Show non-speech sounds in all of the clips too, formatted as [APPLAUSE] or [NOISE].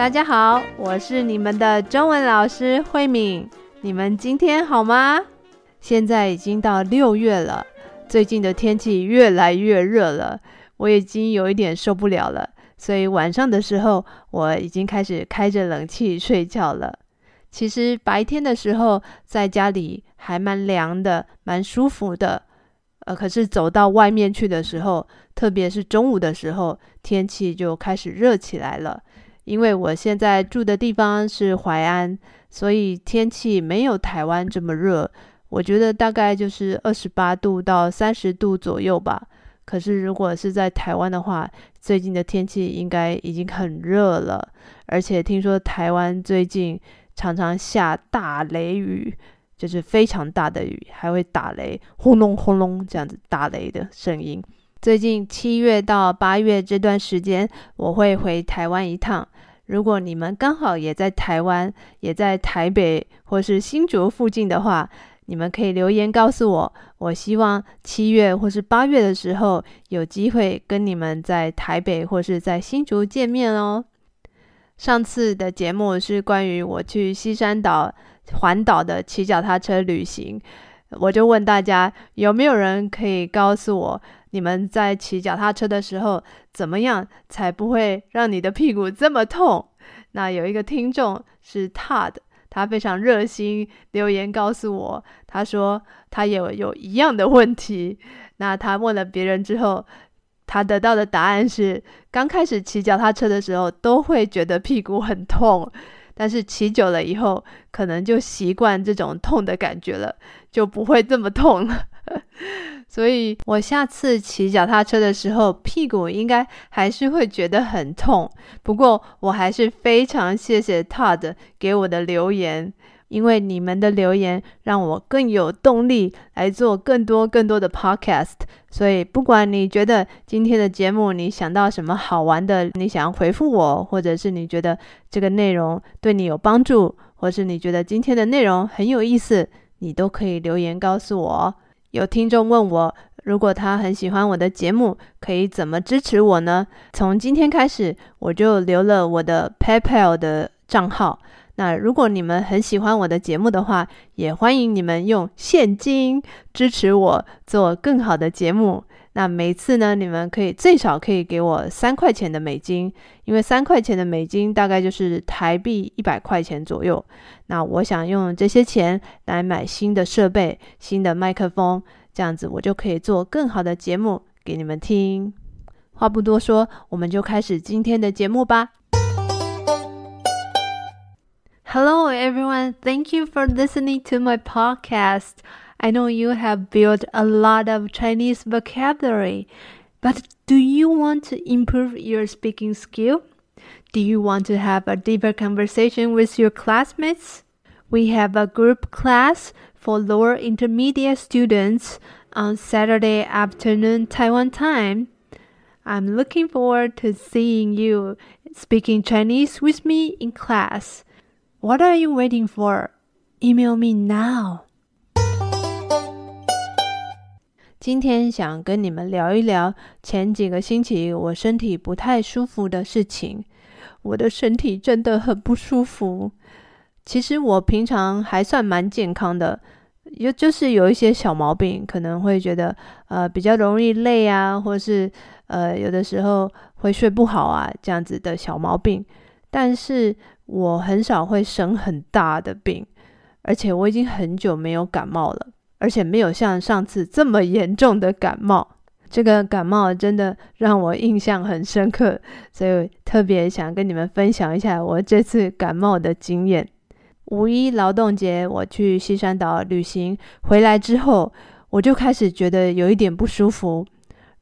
大家好，我是你们的中文老师慧敏。你们今天好吗？现在已经到六月了，最近的天气越来越热了，我已经有一点受不了了。所以晚上的时候，我已经开始开着冷气睡觉了。其实白天的时候在家里还蛮凉的，蛮舒服的。呃，可是走到外面去的时候，特别是中午的时候，天气就开始热起来了。因为我现在住的地方是淮安，所以天气没有台湾这么热。我觉得大概就是二十八度到三十度左右吧。可是如果是在台湾的话，最近的天气应该已经很热了。而且听说台湾最近常常下大雷雨，就是非常大的雨，还会打雷，轰隆轰隆这样子打雷的声音。最近七月到八月这段时间，我会回台湾一趟。如果你们刚好也在台湾，也在台北或是新竹附近的话，你们可以留言告诉我。我希望七月或是八月的时候，有机会跟你们在台北或是在新竹见面哦。上次的节目是关于我去西山岛环岛的骑脚踏车旅行，我就问大家有没有人可以告诉我，你们在骑脚踏车的时候，怎么样才不会让你的屁股这么痛？那有一个听众是 Todd，他非常热心留言告诉我，他说他也有，有一样的问题。那他问了别人之后，他得到的答案是，刚开始骑脚踏车的时候都会觉得屁股很痛，但是骑久了以后，可能就习惯这种痛的感觉了，就不会这么痛了。所以我下次骑脚踏车的时候，屁股应该还是会觉得很痛。不过我还是非常谢谢 Todd 给我的留言，因为你们的留言让我更有动力来做更多更多的 Podcast。所以不管你觉得今天的节目你想到什么好玩的，你想要回复我，或者是你觉得这个内容对你有帮助，或是你觉得今天的内容很有意思，你都可以留言告诉我。有听众问我，如果他很喜欢我的节目，可以怎么支持我呢？从今天开始，我就留了我的 PayPal 的账号。那如果你们很喜欢我的节目的话，也欢迎你们用现金支持我做更好的节目。那每次呢，你们可以最少可以给我三块钱的美金，因为三块钱的美金大概就是台币一百块钱左右。那我想用这些钱来买新的设备、新的麦克风，这样子我就可以做更好的节目给你们听。话不多说，我们就开始今天的节目吧。Hello everyone, thank you for listening to my podcast. I know you have built a lot of Chinese vocabulary, but do you want to improve your speaking skill? Do you want to have a deeper conversation with your classmates? We have a group class for lower intermediate students on Saturday afternoon Taiwan time. I'm looking forward to seeing you speaking Chinese with me in class. What are you waiting for? Email me now. 今天想跟你们聊一聊前几个星期我身体不太舒服的事情。我的身体真的很不舒服。其实我平常还算蛮健康的，有就是有一些小毛病，可能会觉得呃比较容易累啊，或是呃有的时候会睡不好啊这样子的小毛病。但是我很少会生很大的病，而且我已经很久没有感冒了。而且没有像上次这么严重的感冒，这个感冒真的让我印象很深刻，所以特别想跟你们分享一下我这次感冒的经验。五一劳动节我去西山岛旅行回来之后，我就开始觉得有一点不舒服，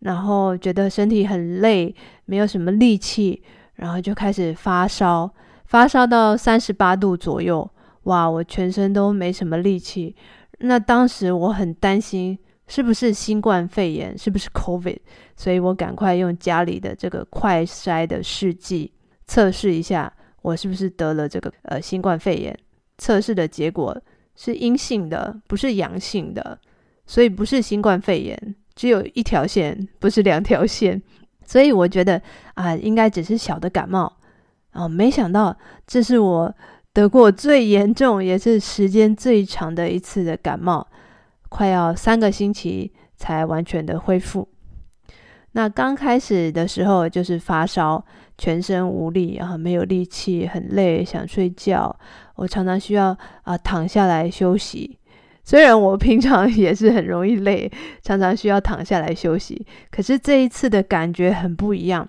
然后觉得身体很累，没有什么力气，然后就开始发烧，发烧到三十八度左右，哇，我全身都没什么力气。那当时我很担心是不是新冠肺炎，是不是 COVID，所以我赶快用家里的这个快筛的试剂测试一下，我是不是得了这个呃新冠肺炎。测试的结果是阴性的，不是阳性的，所以不是新冠肺炎，只有一条线，不是两条线。所以我觉得啊、呃，应该只是小的感冒。哦，没想到这是我得过最严重也是时间最长的一次的感冒，快要三个星期才完全的恢复。那刚开始的时候就是发烧，全身无力，啊没有力气，很累，想睡觉。我常常需要啊躺下来休息。虽然我平常也是很容易累，常常需要躺下来休息，可是这一次的感觉很不一样，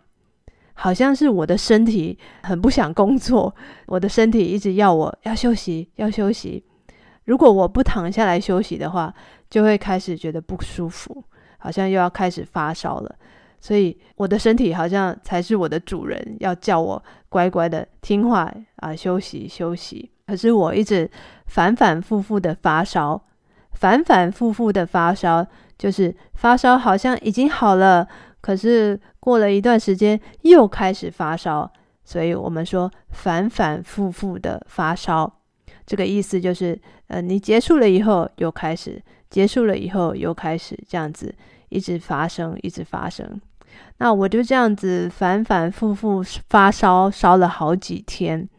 好像是我的身体很不想工作，我的身体一直要我要休息，要休息。如果我不躺下来休息的话，就会开始觉得不舒服，好像又要开始发烧了。所以我的身体好像才是我的主人，要叫我乖乖的听话啊，休息休息。可是我一直反反复复的发烧，反反复复的发烧，就是发烧好像已经好了，可是过了一段时间又开始发烧。所以我们说反反复复的发烧，这个意思就是，呃，你结束了以后又开始，结束了以后又开始，这样子一直发生，一直发生。那我就这样子反反复复发烧，烧了好几天。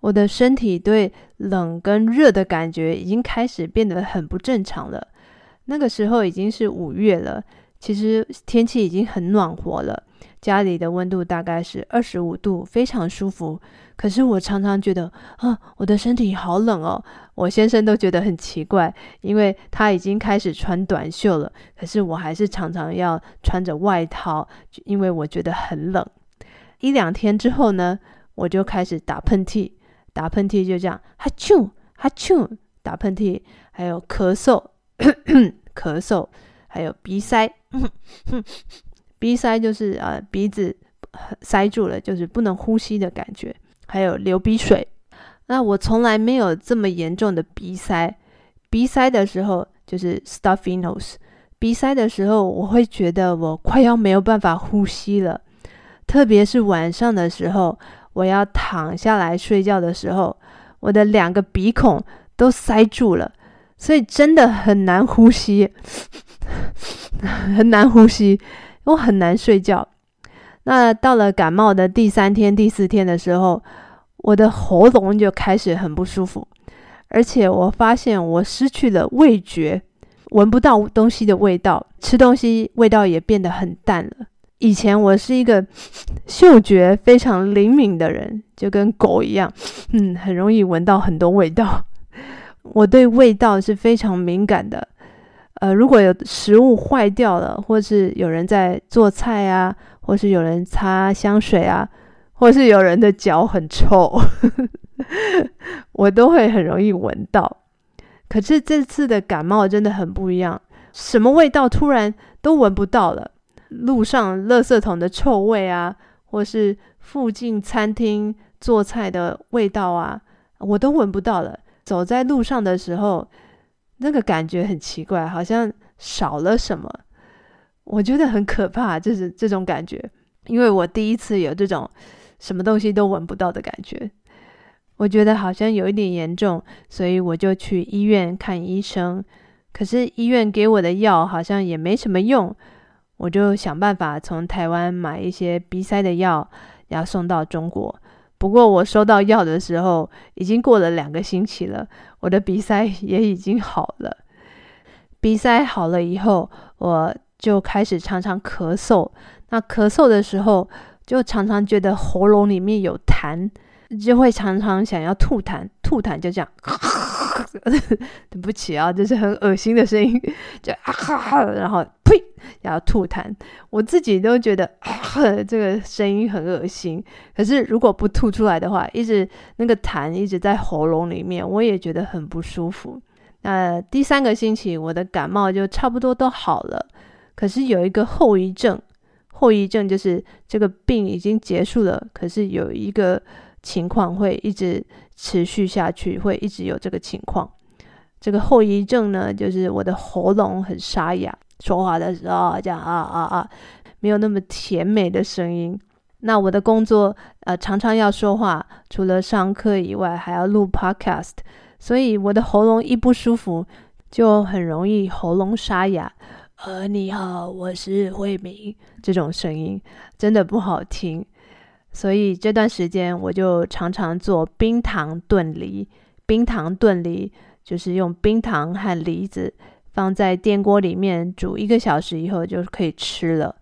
我的身体对冷跟热的感觉已经开始变得很不正常了。那个时候已经是五月了，其实天气已经很暖和了。家里的温度大概是二十五度，非常舒服。可是我常常觉得啊，我的身体好冷哦。我先生都觉得很奇怪，因为他已经开始穿短袖了，可是我还是常常要穿着外套，因为我觉得很冷。一两天之后呢，我就开始打喷嚏，打喷嚏就这样，哈啾哈啾，打喷嚏，还有咳嗽，咳咳咳嗽，还有鼻塞。[LAUGHS] 鼻塞就是、呃，鼻子塞住了，就是不能呼吸的感觉。还有流鼻水，那我从来没有这么严重的鼻塞。鼻塞的时候就是 stuffy nose，鼻塞的时候我会觉得我快要没有办法呼吸了，特别是晚上的时候，我要躺下来睡觉的时候，我的两个鼻孔都塞住了，所以真的很难呼吸，[LAUGHS] 很难呼吸。我很难睡觉。那到了感冒的第三天、第四天的时候，我的喉咙就开始很不舒服，而且我发现我失去了味觉，闻不到东西的味道，吃东西味道也变得很淡了。以前我是一个 [LAUGHS] 嗅觉非常灵敏的人，就跟狗一样，嗯，很容易闻到很多味道。我对味道是非常敏感的。呃，如果有食物坏掉了，或是有人在做菜啊，或是有人擦香水啊，或是有人的脚很臭，[LAUGHS] 我都会很容易闻到。可是这次的感冒真的很不一样，什么味道突然都闻不到了。路上垃圾桶的臭味啊，或是附近餐厅做菜的味道啊，我都闻不到了。走在路上的时候，那个感觉很奇怪，好像少了什么，我觉得很可怕，就是这种感觉，因为我第一次有这种什么东西都闻不到的感觉，我觉得好像有一点严重，所以我就去医院看医生，可是医院给我的药好像也没什么用，我就想办法从台湾买一些鼻塞的药，要送到中国。不过我收到药的时候，已经过了两个星期了，我的鼻塞 [LAUGHS] 也已经好了。鼻塞好了以后，我就开始常常咳嗽。那咳嗽的时候，就常常觉得喉咙里面有痰，就会常常想要吐痰，吐痰就这样。[LAUGHS] [LAUGHS] 对不起啊，这是很恶心的声音，就啊哈，然后呸，然后吐痰，我自己都觉得啊，[LAUGHS] 这个声音很恶心。可是如果不吐出来的话，一直那个痰一直在喉咙里面，我也觉得很不舒服。那第三个星期，我的感冒就差不多都好了。可是有一个后遗症，后遗症就是这个病已经结束了，可是有一个情况会一直持续下去，会一直有这个情况。这个后遗症呢，就是我的喉咙很沙哑，说话的时候这样啊啊啊，没有那么甜美的声音。那我的工作呃常常要说话，除了上课以外，还要录 podcast，所以我的喉咙一不舒服，就很容易喉咙沙哑。呃，你好，我是慧敏，这种声音真的不好听。所以这段时间我就常常做冰糖炖梨。冰糖炖梨就是用冰糖和梨子放在电锅里面煮一个小时以后就可以吃了。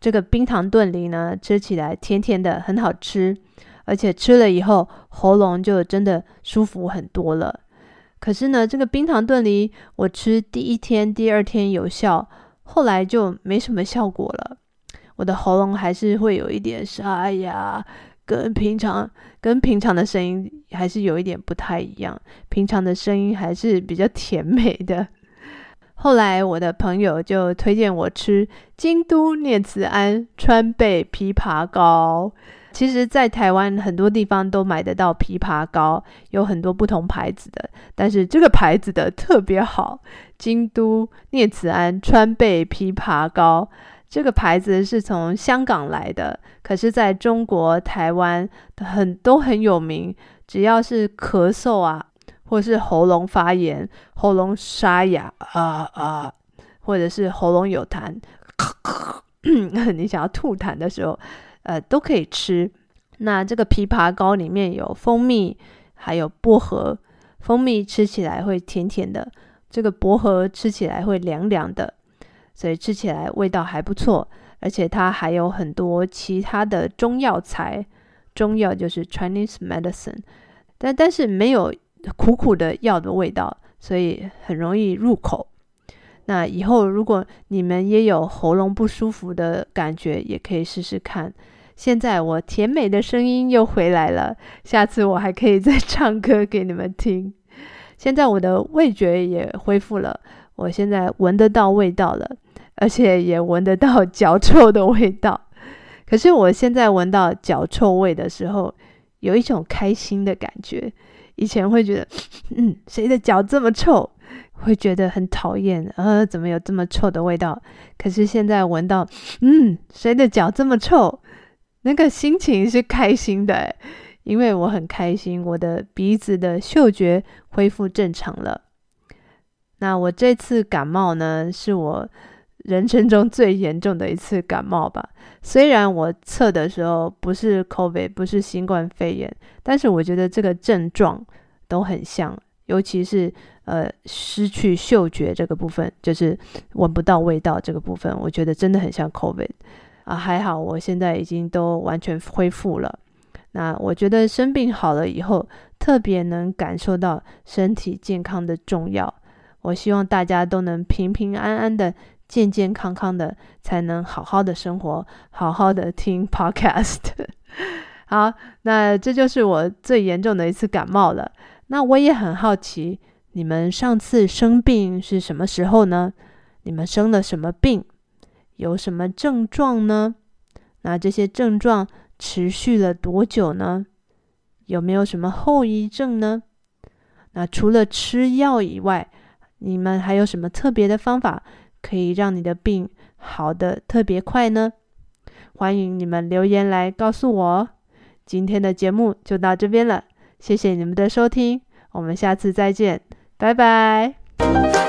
这个冰糖炖梨呢，吃起来甜甜的，很好吃，而且吃了以后喉咙就真的舒服很多了。可是呢，这个冰糖炖梨我吃第一天、第二天有效，后来就没什么效果了。我的喉咙还是会有一点沙哑，跟平常跟平常的声音还是有一点不太一样。平常的声音还是比较甜美的。后来我的朋友就推荐我吃京都念慈庵川贝枇杷膏。其实，在台湾很多地方都买得到枇杷膏，有很多不同牌子的，但是这个牌子的特别好。京都念慈庵川贝枇杷膏。这个牌子是从香港来的，可是在中国台湾很都很有名。只要是咳嗽啊，或是喉咙发炎、喉咙沙哑啊啊，或者是喉咙有痰，咳咳，你想要吐痰的时候，呃，都可以吃。那这个枇杷膏里面有蜂蜜，还有薄荷。蜂蜜吃起来会甜甜的，这个薄荷吃起来会凉凉的。所以吃起来味道还不错，而且它还有很多其他的中药材，中药就是 Chinese medicine，但但是没有苦苦的药的味道，所以很容易入口。那以后如果你们也有喉咙不舒服的感觉，也可以试试看。现在我甜美的声音又回来了，下次我还可以再唱歌给你们听。现在我的味觉也恢复了，我现在闻得到味道了。而且也闻得到 [LAUGHS] 脚臭的味道，可是我现在闻到脚臭味的时候，有一种开心的感觉。以前会觉得，嗯，谁的脚这么臭，会觉得很讨厌，呃，怎么有这么臭的味道？可是现在闻到，嗯，谁的脚这么臭，那个心情是开心的，因为我很开心，我的鼻子的嗅觉恢复正常了。那我这次感冒呢，是我。人生中最严重的一次感冒吧。虽然我测的时候不是 COVID，不是新冠肺炎，但是我觉得这个症状都很像，尤其是呃失去嗅觉这个部分，就是闻不到味道这个部分，我觉得真的很像 COVID 啊。还好我现在已经都完全恢复了。那我觉得生病好了以后，特别能感受到身体健康的重要。我希望大家都能平平安安的。健健康康的，才能好好的生活，好好的听 [LAUGHS] podcast。[LAUGHS] 好，那这就是我最严重的一次感冒了。那我也很好奇，你们上次生病是什么时候呢？你们生了什么病？有什么症状呢？那这些症状持续了多久呢？有没有什么后遗症呢？那除了吃药以外，你们还有什么特别的方法？可以让你的病好的特别快呢？欢迎你们留言来告诉我。今天的节目就到这边了，谢谢你们的收听，我们下次再见，拜拜。